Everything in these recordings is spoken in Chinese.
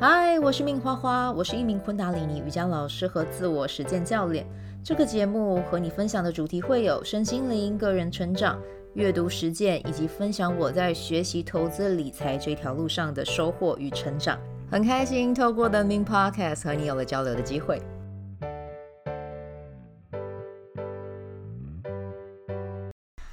嗨，我是命花花，我是一名昆达里尼瑜伽老师和自我实践教练。这个节目和你分享的主题会有身心灵、个人成长、阅读实践，以及分享我在学习投资理财这条路上的收获与成长。很开心透过 The Min Podcast 和你有了交流的机会。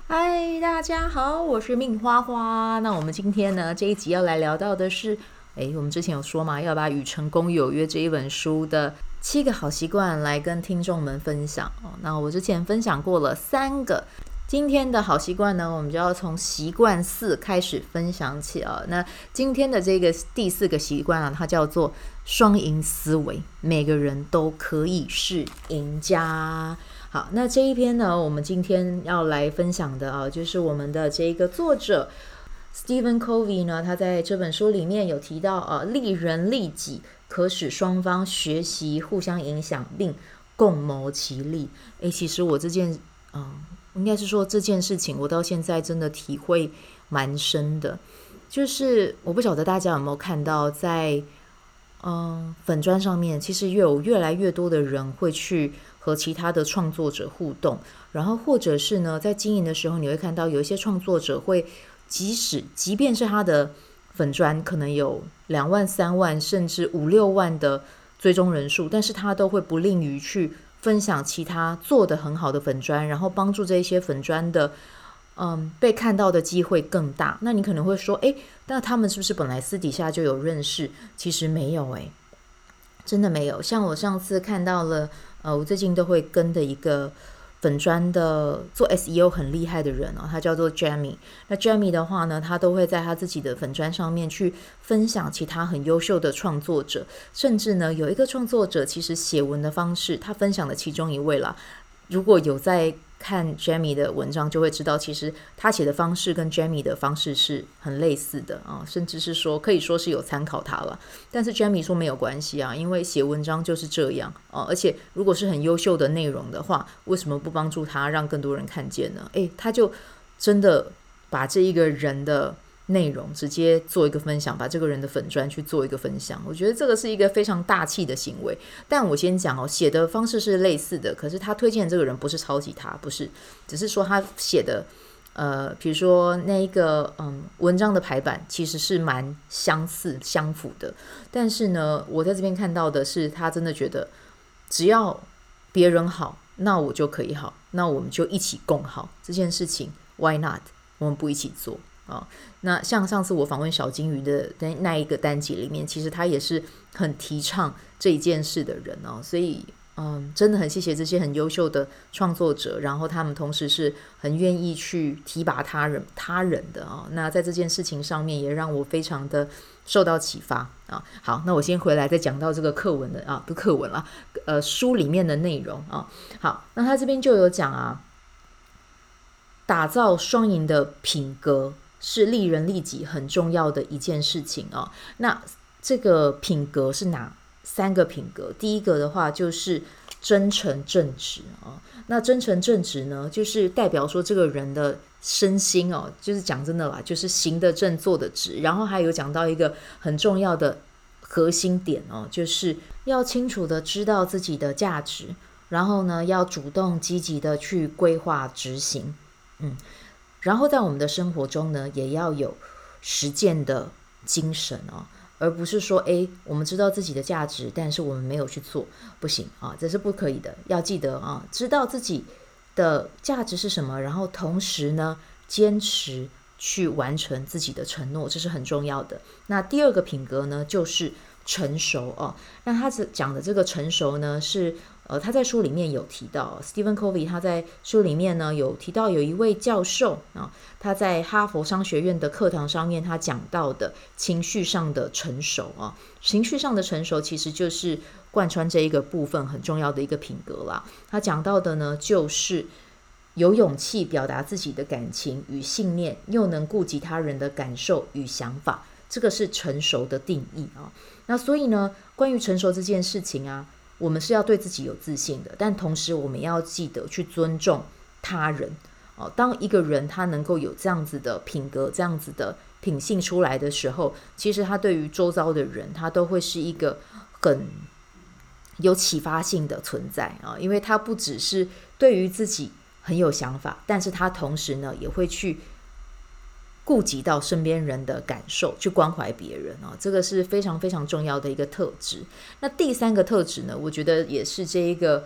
嗨，大家好，我是命花花。那我们今天呢，这一集要来聊到的是，诶，我们之前有说嘛，要把《与成功有约》这一本书的七个好习惯来跟听众们分享哦。那我之前分享过了三个，今天的好习惯呢，我们就要从习惯四开始分享起啊。那今天的这个第四个习惯啊，它叫做双赢思维，每个人都可以是赢家。好，那这一篇呢，我们今天要来分享的啊，就是我们的这个作者 Stephen Covey 呢，他在这本书里面有提到啊，利人利己可使双方学习、互相影响并共谋其利。诶，其实我这件、嗯，应该是说这件事情，我到现在真的体会蛮深的，就是我不晓得大家有没有看到在，嗯粉砖上面，其实越有越来越多的人会去。和其他的创作者互动，然后或者是呢，在经营的时候，你会看到有一些创作者会，即使即便是他的粉砖可能有两万、三万，甚至五六万的追踪人数，但是他都会不吝于去分享其他做得很好的粉砖，然后帮助这些粉砖的，嗯，被看到的机会更大。那你可能会说，诶，那他们是不是本来私底下就有认识？其实没有，诶，真的没有。像我上次看到了。呃，我最近都会跟的一个粉砖的做 SEO 很厉害的人哦，他叫做 Jamie。那 Jamie 的话呢，他都会在他自己的粉砖上面去分享其他很优秀的创作者，甚至呢，有一个创作者其实写文的方式，他分享了其中一位啦。如果有在看 Jamie 的文章，就会知道，其实他写的方式跟 Jamie 的方式是很类似的啊，甚至是说可以说是有参考他了。但是 Jamie 说没有关系啊，因为写文章就是这样啊，而且如果是很优秀的内容的话，为什么不帮助他让更多人看见呢？诶，他就真的把这一个人的。内容直接做一个分享，把这个人的粉专去做一个分享，我觉得这个是一个非常大气的行为。但我先讲哦，写的方式是类似的，可是他推荐的这个人不是抄袭他，不是，只是说他写的，呃，比如说那一个嗯文章的排版其实是蛮相似相符的。但是呢，我在这边看到的是，他真的觉得只要别人好，那我就可以好，那我们就一起共好这件事情，Why not？我们不一起做？啊、哦，那像上次我访问小金鱼的那那一个单集里面，其实他也是很提倡这一件事的人哦，所以嗯，真的很谢谢这些很优秀的创作者，然后他们同时是很愿意去提拔他人他人的啊、那在这件事情上面，也让我非常的受到启发啊、好，那我先回来再讲到这个课文的啊，不课文了，呃，书里面的内容啊、好，那他这边就有讲啊，打造双赢的品格。是利人利己很重要的一件事情哦。那这个品格是哪三个品格？第一个的话就是真诚正直啊。那真诚正直呢，就是代表说这个人的身心哦，就是讲真的啦，就是行得正，坐得直。然后还有讲到一个很重要的核心点哦，就是要清楚的知道自己的价值，然后呢，要主动积极的去规划执行。嗯。然后在我们的生活中呢，也要有实践的精神哦，而不是说，诶，我们知道自己的价值，但是我们没有去做，不行啊，这是不可以的。要记得啊，知道自己的价值是什么，然后同时呢，坚持去完成自己的承诺，这是很重要的。那第二个品格呢，就是成熟哦。那他是讲的这个成熟呢，是。呃，他在书里面有提到，Stephen Covey 他在书里面呢有提到有一位教授啊，他在哈佛商学院的课堂上面他讲到的情绪上的成熟啊，情绪上的成熟其实就是贯穿这一个部分很重要的一个品格啦。他讲到的呢就是有勇气表达自己的感情与信念，又能顾及他人的感受与想法，这个是成熟的定义啊。那所以呢，关于成熟这件事情啊。我们是要对自己有自信的，但同时我们要记得去尊重他人。哦，当一个人他能够有这样子的品格、这样子的品性出来的时候，其实他对于周遭的人，他都会是一个很有启发性的存在。啊，因为他不只是对于自己很有想法，但是他同时呢，也会去顾及到身边人的感受，去关怀别人啊，这个是非常非常重要的一个特质。那第三个特质呢，我觉得也是这一个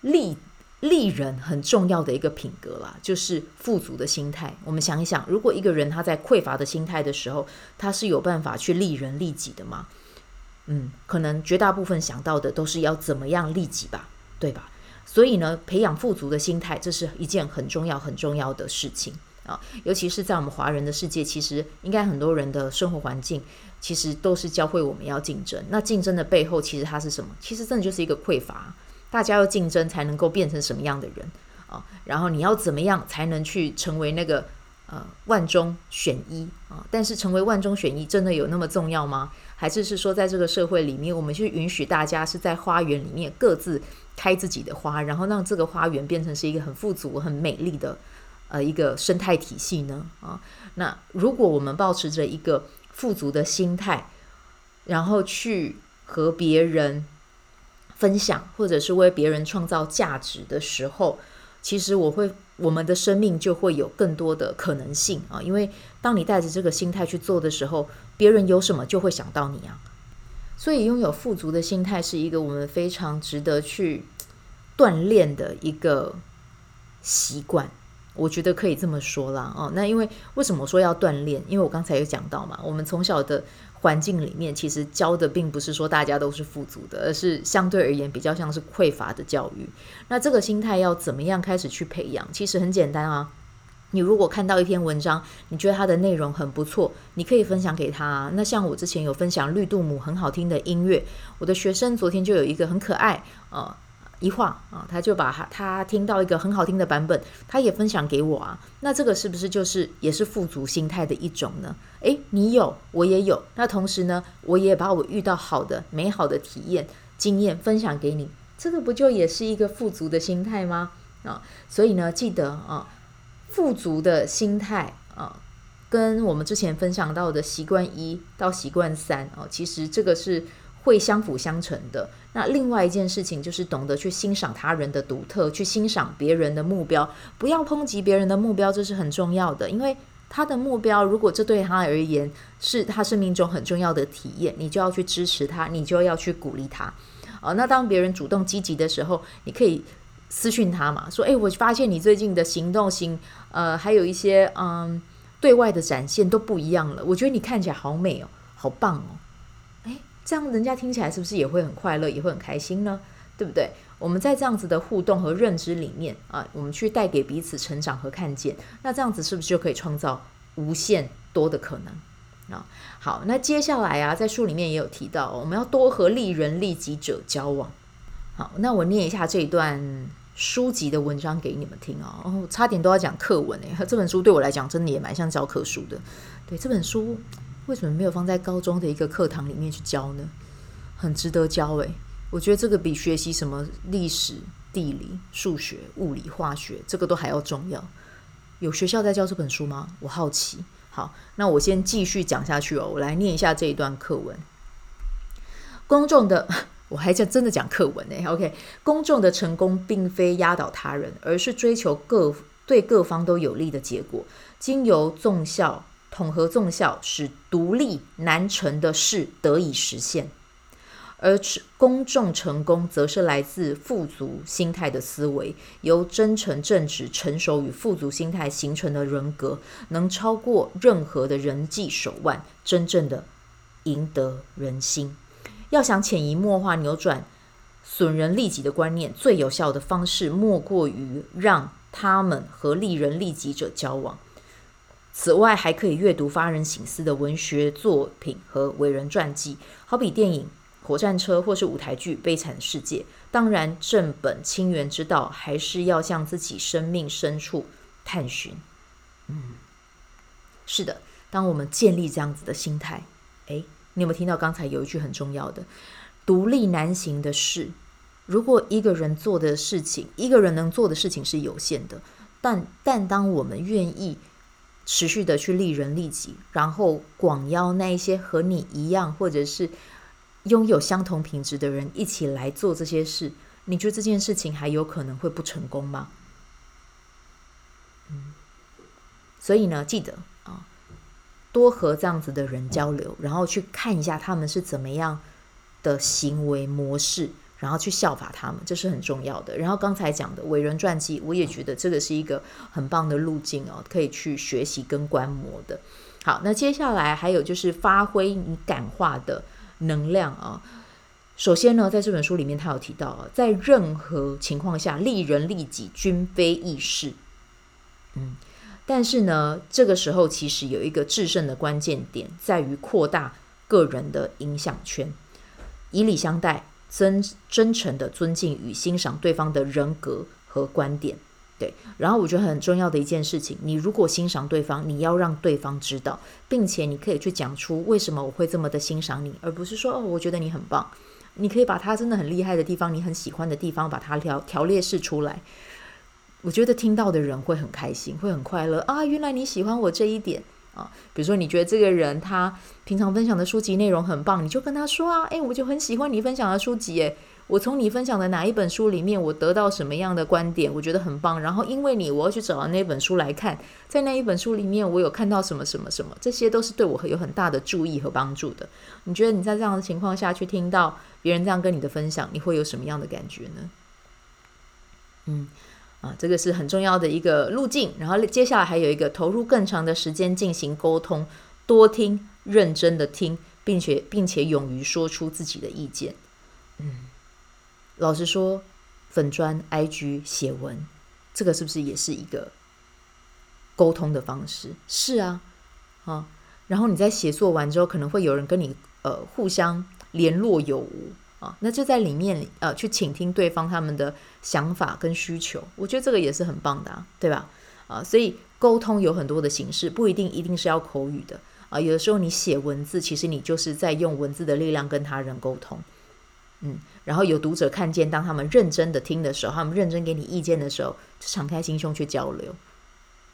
利。利人很重要的一个品格啦，就是富足的心态。我们想一想，如果一个人他在匮乏的心态的时候，他是有办法去利人利己的吗？嗯，可能绝大部分想到的都是要怎么样利己吧，对吧？所以呢，培养富足的心态，这是一件很重要很重要的事情啊。尤其是在我们华人的世界，其实应该很多人的生活环境，其实都是教会我们要竞争。那竞争的背后，其实它是什么？其实真的就是一个匮乏。大家要竞争才能够变成什么样的人啊？然后你要怎么样才能去成为那个呃万中选一啊？但是成为万中选一真的有那么重要吗？还是是说在这个社会里面，我们去允许大家是在花园里面各自开自己的花，然后让这个花园变成是一个很富足、很美丽的呃一个生态体系呢？啊，那如果我们保持着一个富足的心态，然后去和别人。分享或者是为别人创造价值的时候，其实我会，我们的生命就会有更多的可能性啊！因为当你带着这个心态去做的时候，别人有什么就会想到你啊。所以拥有富足的心态是一个我们非常值得去锻炼的一个习惯，我觉得可以这么说啦。哦，那因为为什么说要锻炼？因为我刚才有讲到嘛，我们从小的。环境里面其实教的并不是说大家都是富足的，而是相对而言比较像是匮乏的教育。那这个心态要怎么样开始去培养？其实很简单啊。你如果看到一篇文章，你觉得它的内容很不错，你可以分享给他啊。那像我之前有分享绿度母很好听的音乐，我的学生昨天就有一个很可爱啊。一话啊，他就把他听到一个很好听的版本，他也分享给我啊。那这个是不是就是也是富足心态的一种呢？诶，你有，我也有。那同时呢，我也把我遇到好的、美好的体验、经验分享给你，这个不就也是一个富足的心态吗？啊，所以呢，记得啊，富足的心态啊，跟我们之前分享到的习惯一到习惯三啊，其实这个是。会相辅相成的。那另外一件事情就是懂得去欣赏他人的独特，去欣赏别人的目标，不要抨击别人的目标，这是很重要的。因为他的目标，如果这对他而言是他生命中很重要的体验，你就要去支持他，你就要去鼓励他。哦，那当别人主动积极的时候，你可以私讯他嘛，说：“诶，我发现你最近的行动型，呃，还有一些嗯对外的展现都不一样了。我觉得你看起来好美哦，好棒哦。”这样人家听起来是不是也会很快乐，也会很开心呢？对不对？我们在这样子的互动和认知里面啊，我们去带给彼此成长和看见，那这样子是不是就可以创造无限多的可能啊？好，那接下来啊，在书里面也有提到，我们要多和利人利己者交往。好，那我念一下这一段书籍的文章给你们听啊。哦，差点都要讲课文诶，这本书对我来讲真的也蛮像教科书的。对，这本书。为什么没有放在高中的一个课堂里面去教呢？很值得教诶，我觉得这个比学习什么历史、地理、数学、物理、化学这个都还要重要。有学校在教这本书吗？我好奇。好，那我先继续讲下去哦。我来念一下这一段课文。公众的，我还讲真的讲课文呢。OK，公众的成功并非压倒他人，而是追求各对各方都有利的结果，经由综效。统合综效，使独立难成的事得以实现；而公众成功，则是来自富足心态的思维，由真诚、正直、成熟与富足心态形成的人格，能超过任何的人际手腕，真正的赢得人心。要想潜移默化扭转损人利己的观念，最有效的方式，莫过于让他们和利人利己者交往。此外，还可以阅读发人省思的文学作品和伟人传记，好比电影《火战车》或是舞台剧《悲惨世界》。当然，正本清源之道，还是要向自己生命深处探寻。嗯，是的，当我们建立这样子的心态，诶，你有没有听到刚才有一句很重要的“独立难行的事”？如果一个人做的事情，一个人能做的事情是有限的。但但当我们愿意持续的去利人利己，然后广邀那一些和你一样或者是拥有相同品质的人一起来做这些事，你觉得这件事情还有可能会不成功吗？嗯，所以呢，记得啊，多和这样子的人交流，然后去看一下他们是怎么样的行为模式。然后去效法他们，这是很重要的。然后刚才讲的伟人传记，我也觉得这个是一个很棒的路径哦，可以去学习跟观摩的。好，那接下来还有就是发挥你感化的能量啊。首先呢，在这本书里面，他有提到啊，在任何情况下，利人利己均非易事。嗯，但是呢，这个时候其实有一个制胜的关键点，在于扩大个人的影响圈，以礼相待。真真诚的尊敬与欣赏对方的人格和观点，对。然后我觉得很重要的一件事情，你如果欣赏对方，你要让对方知道，并且你可以去讲出为什么我会这么的欣赏你，而不是说哦，我觉得你很棒。你可以把他真的很厉害的地方，你很喜欢的地方，把它条条列式出来。我觉得听到的人会很开心，会很快乐啊！原来你喜欢我这一点。啊，比如说你觉得这个人他平常分享的书籍内容很棒，你就跟他说啊，诶，我就很喜欢你分享的书籍，诶，我从你分享的哪一本书里面，我得到什么样的观点，我觉得很棒。然后因为你，我要去找到那本书来看，在那一本书里面，我有看到什么什么什么，这些都是对我有很大的注意和帮助的。你觉得你在这样的情况下去听到别人这样跟你的分享，你会有什么样的感觉呢？嗯。啊，这个是很重要的一个路径。然后接下来还有一个，投入更长的时间进行沟通，多听，认真的听，并且并且勇于说出自己的意见。嗯，老实说，粉砖、IG 写文，这个是不是也是一个沟通的方式？是啊，啊，然后你在写作完之后，可能会有人跟你呃互相联络有无。啊那就在里面呃，去倾听对方他们的想法跟需求，我觉得这个也是很棒的啊，对吧？啊，所以沟通有很多的形式，不一定一定是要口语的啊。有的时候你写文字，其实你就是在用文字的力量跟他人沟通，嗯。然后有读者看见，当他们认真的听的时候，他们认真给你意见的时候，就敞开心胸去交流，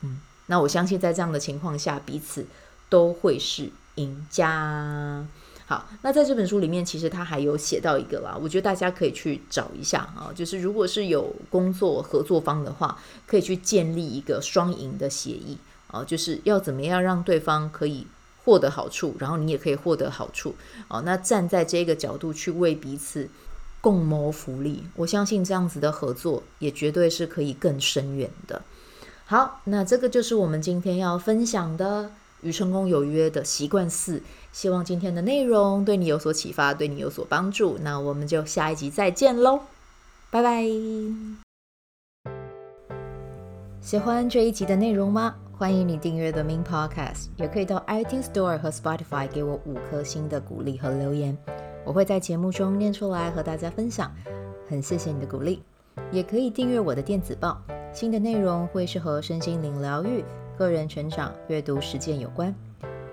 嗯。那我相信在这样的情况下，彼此都会是赢家。好，那在这本书里面，其实他还有写到一个啦，我觉得大家可以去找一下啊，就是如果是有工作合作方的话，可以去建立一个双赢的协议啊，就是要怎么样让对方可以获得好处，然后你也可以获得好处啊。那站在这个角度去为彼此共谋福利，我相信这样子的合作也绝对是可以更深远的。好，那这个就是我们今天要分享的。与成功有约的习惯四，希望今天的内容对你有所启发，对你有所帮助。那我们就下一集再见喽，拜拜！喜欢这一集的内容吗？欢迎你订阅 The Min Podcast，也可以到 iTunes Store 和 Spotify 给我五颗星的鼓励和留言，我会在节目中念出来和大家分享。很谢谢你的鼓励，也可以订阅我的电子报，新的内容会是和身心灵疗愈。个人成长、阅读实践有关。